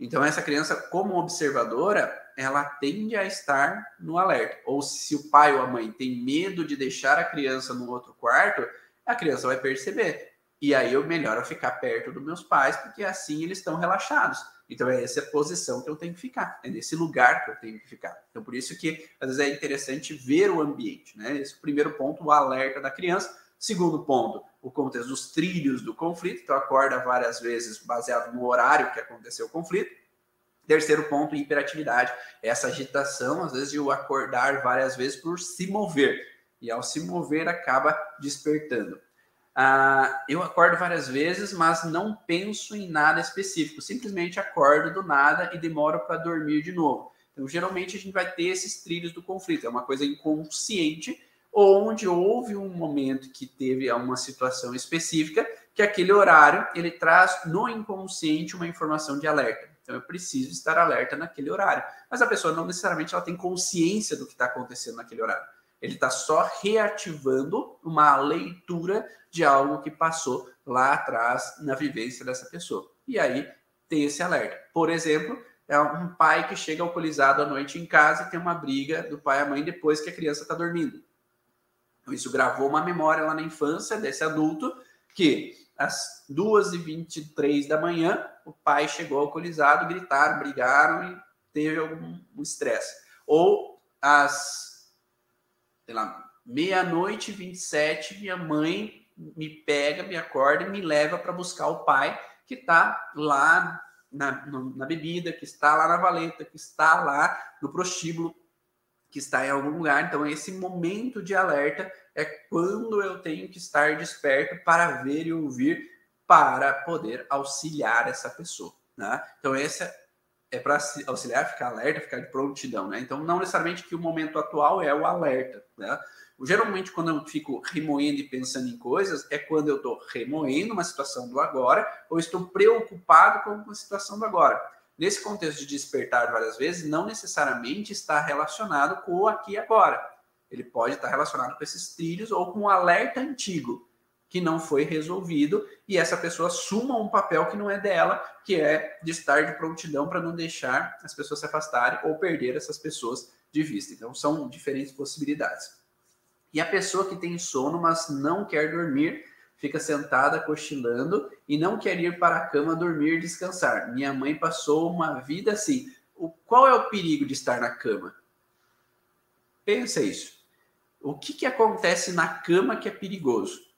Speaker 1: Então, essa criança, como observadora, ela tende a estar no alerta. Ou se o pai ou a mãe tem medo de deixar a criança no outro quarto, a criança vai perceber. E aí eu melhor ficar perto dos meus pais, porque assim eles estão relaxados. Então é essa posição que eu tenho que ficar, é nesse lugar que eu tenho que ficar. Então por isso que às vezes é interessante ver o ambiente, né? Esse é o primeiro ponto, o alerta da criança. Segundo ponto, o contexto dos trilhos do conflito, então acorda várias vezes baseado no horário que aconteceu o conflito. Terceiro ponto, hiperatividade, essa agitação, às vezes de eu acordar várias vezes por se mover. E ao se mover acaba despertando. Ah, eu acordo várias vezes, mas não penso em nada específico. Simplesmente acordo do nada e demoro para dormir de novo. Então, geralmente, a gente vai ter esses trilhos do conflito. É uma coisa inconsciente, onde houve um momento que teve uma situação específica, que aquele horário ele traz no inconsciente uma informação de alerta. Então, eu preciso estar alerta naquele horário. Mas a pessoa não necessariamente ela tem consciência do que está acontecendo naquele horário. Ele está só reativando uma leitura de algo que passou lá atrás na vivência dessa pessoa. E aí tem esse alerta. Por exemplo, é um pai que chega alcoolizado à noite em casa e tem uma briga do pai e a mãe depois que a criança está dormindo. Então, isso gravou uma memória lá na infância desse adulto que às 2h23 da manhã o pai chegou alcoolizado, gritaram, brigaram e teve algum estresse. Ou às sei lá, meia-noite 27, minha mãe me pega, me acorda e me leva para buscar o pai que está lá na, na bebida, que está lá na valeta, que está lá no prostíbulo, que está em algum lugar. Então, esse momento de alerta é quando eu tenho que estar desperto para ver e ouvir para poder auxiliar essa pessoa. Né? Então, essa é para auxiliar, ficar alerta, ficar de prontidão, né? Então, não necessariamente que o momento atual é o alerta, né? Geralmente, quando eu fico remoendo e pensando em coisas, é quando eu estou remoendo uma situação do agora ou estou preocupado com a situação do agora. Nesse contexto de despertar várias vezes, não necessariamente está relacionado com o aqui e agora. Ele pode estar relacionado com esses trilhos ou com um alerta antigo que não foi resolvido e essa pessoa assuma um papel que não é dela, que é de estar de prontidão para não deixar as pessoas se afastarem ou perder essas pessoas de vista. Então, são diferentes possibilidades. E a pessoa que tem sono, mas não quer dormir, fica sentada cochilando e não quer ir para a cama dormir descansar. Minha mãe passou uma vida assim. O, qual é o perigo de estar na cama? Pensa isso. O que, que acontece na cama que é perigoso?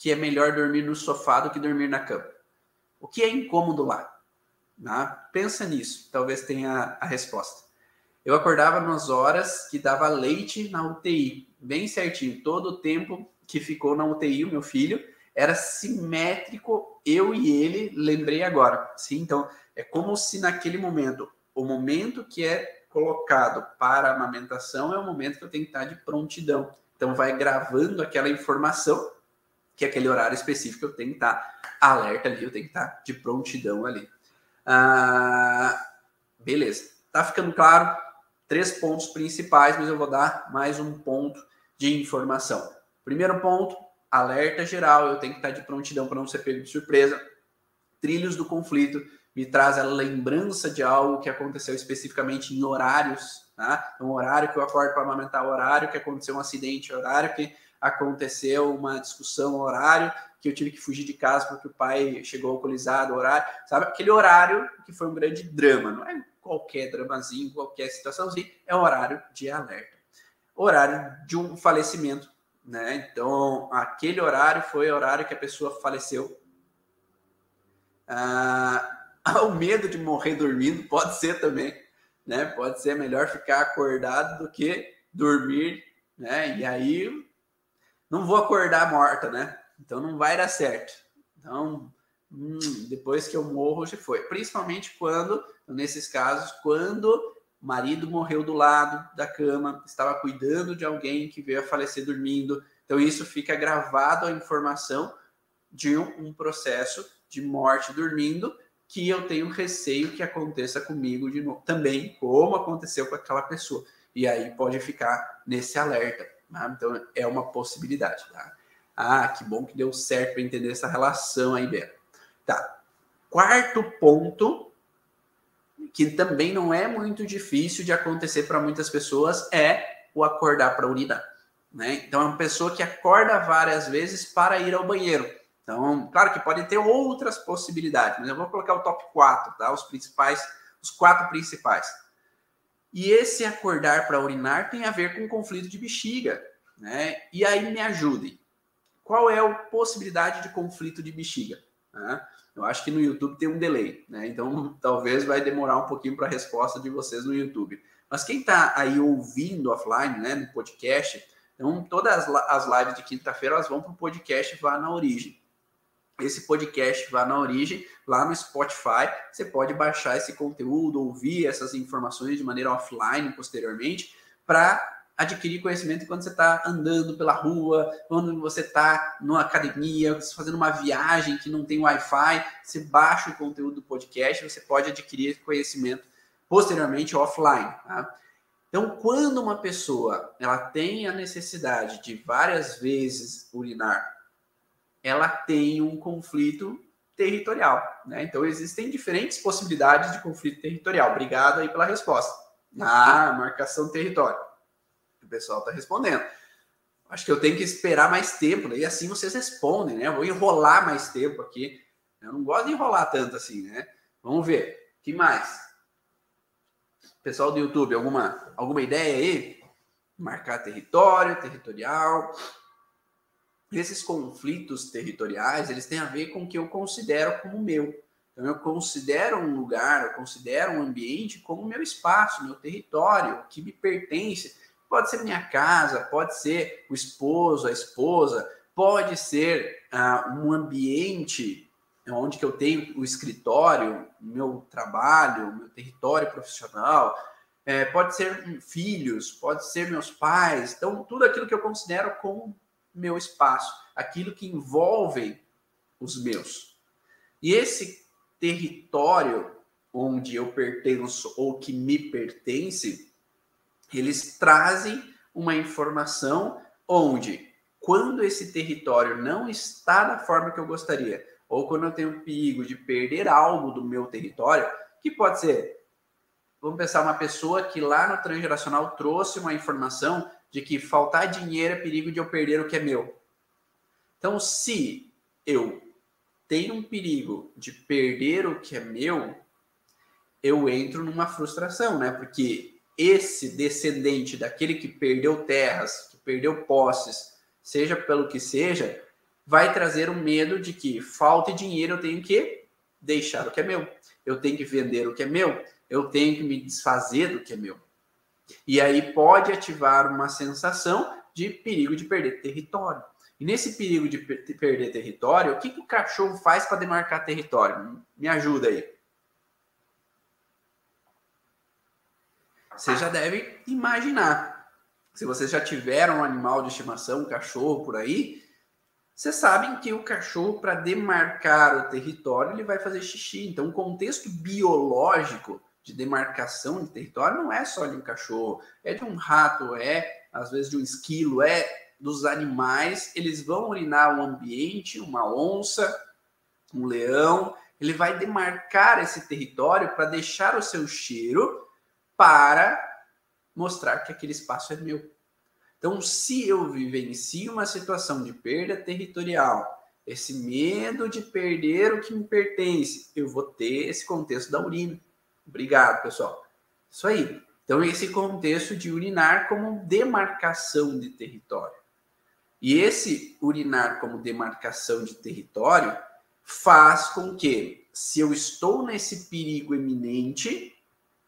Speaker 1: Que é melhor dormir no sofá do que dormir na cama. O que é incômodo lá? Né? Pensa nisso, talvez tenha a resposta. Eu acordava nas horas que dava leite na UTI, bem certinho, todo o tempo que ficou na UTI, o meu filho, era simétrico, eu e ele, lembrei agora. Sim, então é como se naquele momento, o momento que é colocado para a amamentação é o momento que eu tenho que estar de prontidão. Então vai gravando aquela informação que aquele horário específico eu tenho que estar alerta ali, eu tenho que estar de prontidão ali. Ah, beleza, tá ficando claro? Três pontos principais, mas eu vou dar mais um ponto de informação. Primeiro ponto, alerta geral, eu tenho que estar de prontidão para não ser pego de surpresa. Trilhos do conflito me traz a lembrança de algo que aconteceu especificamente em horários, tá? Um horário que eu acordo para amamentar, horário que aconteceu um acidente, horário que aconteceu uma discussão, horário que eu tive que fugir de casa porque o pai chegou alcoolizado, horário, sabe? Aquele horário que foi um grande drama, não é qualquer dramazinho, qualquer situaçãozinha, é horário de alerta. Horário de um falecimento né? Então, aquele horário foi o horário que a pessoa faleceu. Ah, o medo de morrer dormindo pode ser também, né? Pode ser melhor ficar acordado do que dormir, né? E aí não vou acordar morta, né? Então não vai dar certo. Então, hum, depois que eu morro, já foi. Principalmente quando, nesses casos, quando o marido morreu do lado da cama, estava cuidando de alguém que veio a falecer dormindo. Então, isso fica gravado a informação de um, um processo de morte dormindo que eu tenho receio que aconteça comigo de novo, também, como aconteceu com aquela pessoa. E aí pode ficar nesse alerta. Tá? Então, é uma possibilidade. Tá? Ah, que bom que deu certo para entender essa relação aí, Beto. Tá. Quarto ponto que também não é muito difícil de acontecer para muitas pessoas, é o acordar para urinar. Né? Então, é uma pessoa que acorda várias vezes para ir ao banheiro. Então, claro que pode ter outras possibilidades, mas eu vou colocar o top 4, tá? Os principais, os quatro principais. E esse acordar para urinar tem a ver com conflito de bexiga, né? E aí me ajudem. Qual é a possibilidade de conflito de bexiga? Né? Eu acho que no YouTube tem um delay, né? Então talvez vai demorar um pouquinho para a resposta de vocês no YouTube. Mas quem está aí ouvindo offline, né, no podcast, então todas as lives de quinta-feira elas vão para o podcast Vá na Origem. Esse podcast Vá na Origem, lá no Spotify, você pode baixar esse conteúdo, ouvir essas informações de maneira offline posteriormente, para adquirir conhecimento quando você está andando pela rua, quando você está numa academia, fazendo uma viagem que não tem Wi-Fi, você baixa o conteúdo do podcast, você pode adquirir conhecimento posteriormente offline. Tá? Então, quando uma pessoa ela tem a necessidade de várias vezes urinar, ela tem um conflito territorial. Né? Então, existem diferentes possibilidades de conflito territorial. Obrigado aí pela resposta. Ah, marcação território pessoal está respondendo. Acho que eu tenho que esperar mais tempo, né? e assim vocês respondem, né? Eu vou enrolar mais tempo aqui. Eu não gosto de enrolar tanto assim, né? Vamos ver. que mais? Pessoal do YouTube, alguma, alguma ideia aí? Marcar território, territorial. Esses conflitos territoriais, eles têm a ver com o que eu considero como meu. Então, eu considero um lugar, eu considero um ambiente como meu espaço, meu território, que me pertence Pode ser minha casa, pode ser o esposo, a esposa, pode ser uh, um ambiente onde que eu tenho o escritório, meu trabalho, meu território profissional, é, pode ser filhos, pode ser meus pais, então tudo aquilo que eu considero como meu espaço, aquilo que envolve os meus. E esse território onde eu pertenço ou que me pertence, eles trazem uma informação onde, quando esse território não está da forma que eu gostaria, ou quando eu tenho perigo de perder algo do meu território, que pode ser vamos pensar, uma pessoa que lá no transgeracional trouxe uma informação de que faltar dinheiro é perigo de eu perder o que é meu. Então, se eu tenho um perigo de perder o que é meu, eu entro numa frustração, né? Porque esse descendente daquele que perdeu terras, que perdeu posses, seja pelo que seja, vai trazer o um medo de que falta dinheiro, eu tenho que deixar o que é meu, eu tenho que vender o que é meu, eu tenho que me desfazer do que é meu. E aí pode ativar uma sensação de perigo de perder território. E nesse perigo de perder território, o que, que o cachorro faz para demarcar território? Me ajuda aí. Você já deve imaginar. Se vocês já tiveram um animal de estimação, um cachorro por aí, vocês sabem que o cachorro, para demarcar o território, ele vai fazer xixi. Então, o contexto biológico de demarcação de território não é só de um cachorro, é de um rato, é às vezes de um esquilo, é dos animais, eles vão urinar o ambiente, uma onça, um leão, ele vai demarcar esse território para deixar o seu cheiro para mostrar que aquele espaço é meu. Então, se eu vivencio uma situação de perda territorial, esse medo de perder o que me pertence, eu vou ter esse contexto da urina. Obrigado, pessoal. Isso aí. Então, esse contexto de urinar como demarcação de território. E esse urinar como demarcação de território faz com que, se eu estou nesse perigo eminente,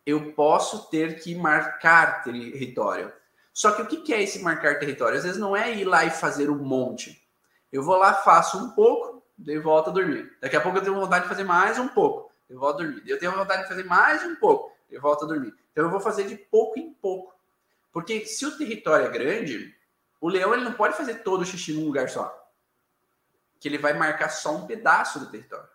Speaker 1: eu posso ter que marcar território. Só que o que é esse marcar território? Às vezes não é ir lá e fazer um monte. Eu vou lá, faço um pouco, daí volto a dormir. Daqui a pouco eu tenho vontade de fazer mais um pouco, eu volto a dormir. Eu tenho vontade de fazer mais um pouco, eu volto a dormir. Então eu vou fazer de pouco em pouco. Porque se o território é grande, o leão ele não pode fazer todo o xixi num lugar só. Que ele vai marcar só um pedaço do território.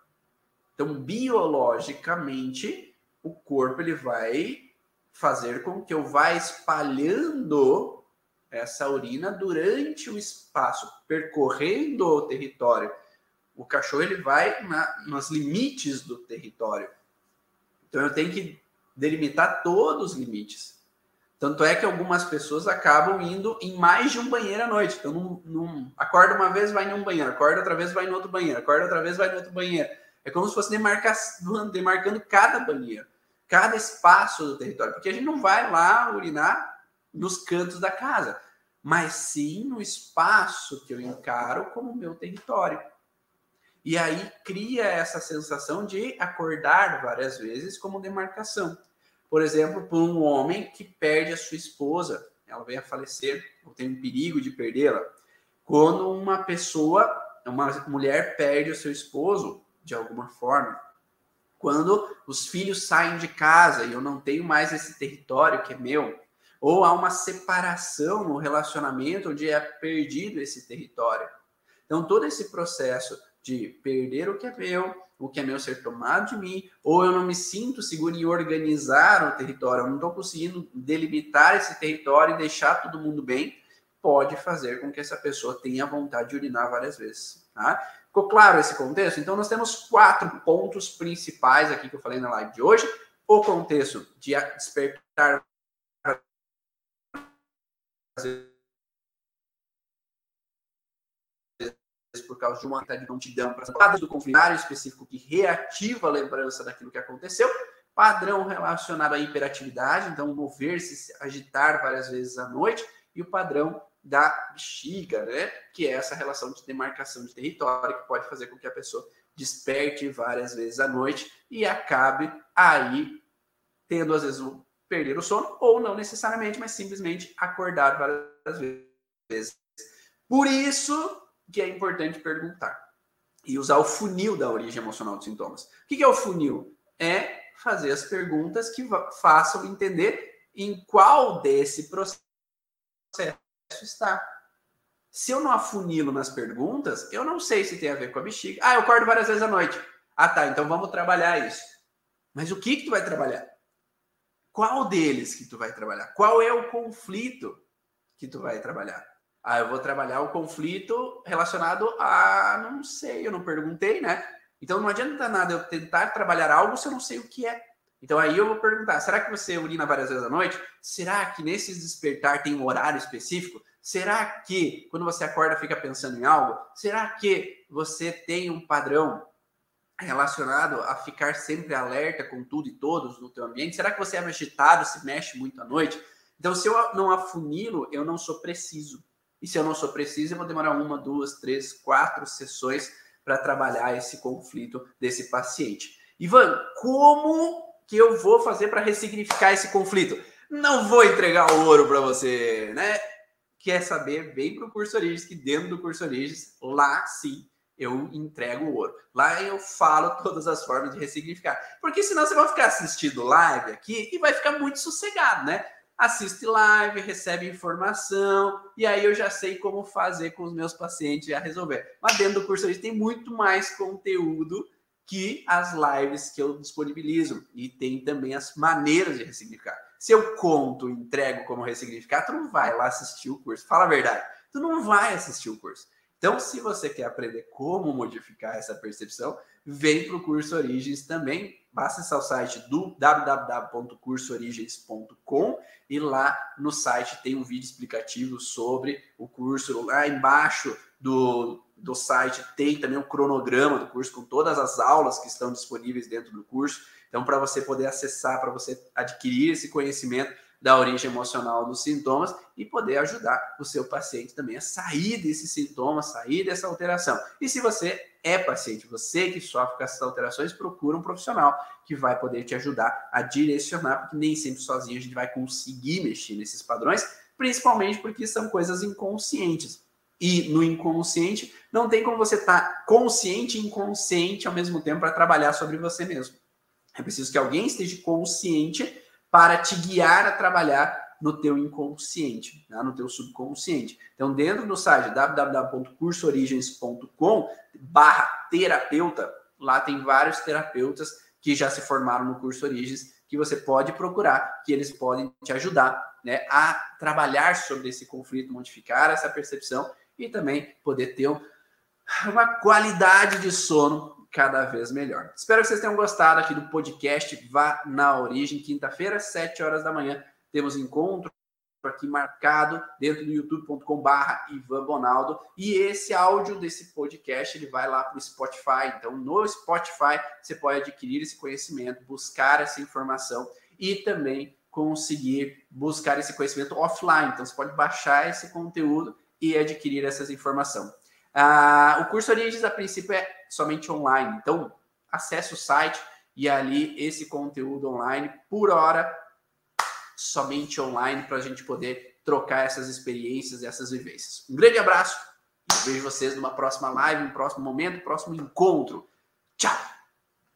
Speaker 1: Então, biologicamente, o corpo ele vai fazer com que eu vá espalhando essa urina durante o espaço, percorrendo o território. O cachorro ele vai na, nos limites do território. Então eu tenho que delimitar todos os limites. Tanto é que algumas pessoas acabam indo em mais de um banheiro à noite. Então, num, num, acorda uma vez, vai em um banheiro, acorda outra vez, vai em outro banheiro, acorda outra vez, vai em outro banheiro. É como se fosse demarcar, demarcando cada banheiro, cada espaço do território. Porque a gente não vai lá urinar nos cantos da casa, mas sim no espaço que eu encaro como meu território. E aí cria essa sensação de acordar várias vezes como demarcação. Por exemplo, por um homem que perde a sua esposa, ela vem a falecer, ou tem um perigo de perdê-la. Quando uma pessoa, uma mulher perde o seu esposo de alguma forma, quando os filhos saem de casa e eu não tenho mais esse território que é meu, ou há uma separação no relacionamento onde é perdido esse território. Então, todo esse processo de perder o que é meu, o que é meu ser tomado de mim, ou eu não me sinto seguro em organizar o território, eu não estou conseguindo delimitar esse território e deixar todo mundo bem, pode fazer com que essa pessoa tenha vontade de urinar várias vezes. Tá? Ficou claro esse contexto? Então, nós temos quatro pontos principais aqui que eu falei na live de hoje. O contexto de despertar por causa de uma de prontidão para do conflitário específico que reativa a lembrança daquilo que aconteceu, padrão relacionado à hiperatividade, então mover-se, agitar várias vezes à noite, e o padrão da bexiga, né? Que é essa relação de demarcação de território que pode fazer com que a pessoa desperte várias vezes à noite e acabe aí tendo às vezes o perder o sono ou não necessariamente, mas simplesmente acordar várias vezes. Por isso que é importante perguntar e usar o funil da origem emocional dos sintomas. O que é o funil? É fazer as perguntas que façam entender em qual desse processo está. Se eu não afunilo nas perguntas, eu não sei se tem a ver com a bexiga. Ah, eu acordo várias vezes à noite. Ah, tá, então vamos trabalhar isso. Mas o que que tu vai trabalhar? Qual deles que tu vai trabalhar? Qual é o conflito que tu vai trabalhar? Ah, eu vou trabalhar o conflito relacionado a. Não sei, eu não perguntei, né? Então não adianta nada eu tentar trabalhar algo se eu não sei o que é. Então aí eu vou perguntar: será que você urina várias vezes à noite? Será que nesse despertar tem um horário específico? Será que quando você acorda fica pensando em algo? Será que você tem um padrão relacionado a ficar sempre alerta com tudo e todos no teu ambiente? Será que você é agitado, se mexe muito à noite? Então, se eu não afunilo, eu não sou preciso. E se eu não sou preciso, eu vou demorar uma, duas, três, quatro sessões para trabalhar esse conflito desse paciente. Ivan, como que eu vou fazer para ressignificar esse conflito? Não vou entregar o ouro para você, né? Quer saber? Vem para o curso Origens, que dentro do curso Origens, lá sim, eu entrego o ouro. Lá eu falo todas as formas de ressignificar. Porque senão você vai ficar assistindo live aqui e vai ficar muito sossegado, né? Assiste live, recebe informação, e aí eu já sei como fazer com os meus pacientes já resolver. Mas dentro do curso Origens tem muito mais conteúdo que as lives que eu disponibilizo e tem também as maneiras de ressignificar. Se eu conto, entrego como ressignificar, tu não vai lá assistir o curso. Fala a verdade, tu não vai assistir o curso. Então, se você quer aprender como modificar essa percepção, vem para o curso Origens também. Basta acessar o site do www.cursoorigens.com e lá no site tem um vídeo explicativo sobre o curso. Lá embaixo do, do site tem também um cronograma do curso com todas as aulas que estão disponíveis dentro do curso. Então, para você poder acessar, para você adquirir esse conhecimento da origem emocional dos sintomas e poder ajudar o seu paciente também a sair desses sintomas, sair dessa alteração. E se você é paciente, você que sofre com essas alterações, procura um profissional que vai poder te ajudar a direcionar, porque nem sempre sozinho a gente vai conseguir mexer nesses padrões, principalmente porque são coisas inconscientes e no inconsciente, não tem como você estar tá consciente e inconsciente ao mesmo tempo para trabalhar sobre você mesmo. É preciso que alguém esteja consciente para te guiar a trabalhar no teu inconsciente, né? no teu subconsciente. Então, dentro do site www.cursoorigens.com barra terapeuta, lá tem vários terapeutas que já se formaram no curso Origens que você pode procurar, que eles podem te ajudar né, a trabalhar sobre esse conflito, modificar essa percepção e também poder ter uma qualidade de sono cada vez melhor. Espero que vocês tenham gostado aqui do podcast Vá na Origem. Quinta-feira, 7 horas da manhã, temos encontro aqui marcado dentro do youtube.com/barra Ivan Bonaldo. E esse áudio desse podcast ele vai lá para o Spotify. Então, no Spotify, você pode adquirir esse conhecimento, buscar essa informação e também conseguir buscar esse conhecimento offline. Então, você pode baixar esse conteúdo e adquirir essas informações. Ah, o curso Origens, a princípio, é somente online. Então, acesse o site e ali esse conteúdo online por hora, somente online, para a gente poder trocar essas experiências essas vivências. Um grande abraço vejo vocês numa próxima live, no próximo momento, próximo encontro. Tchau!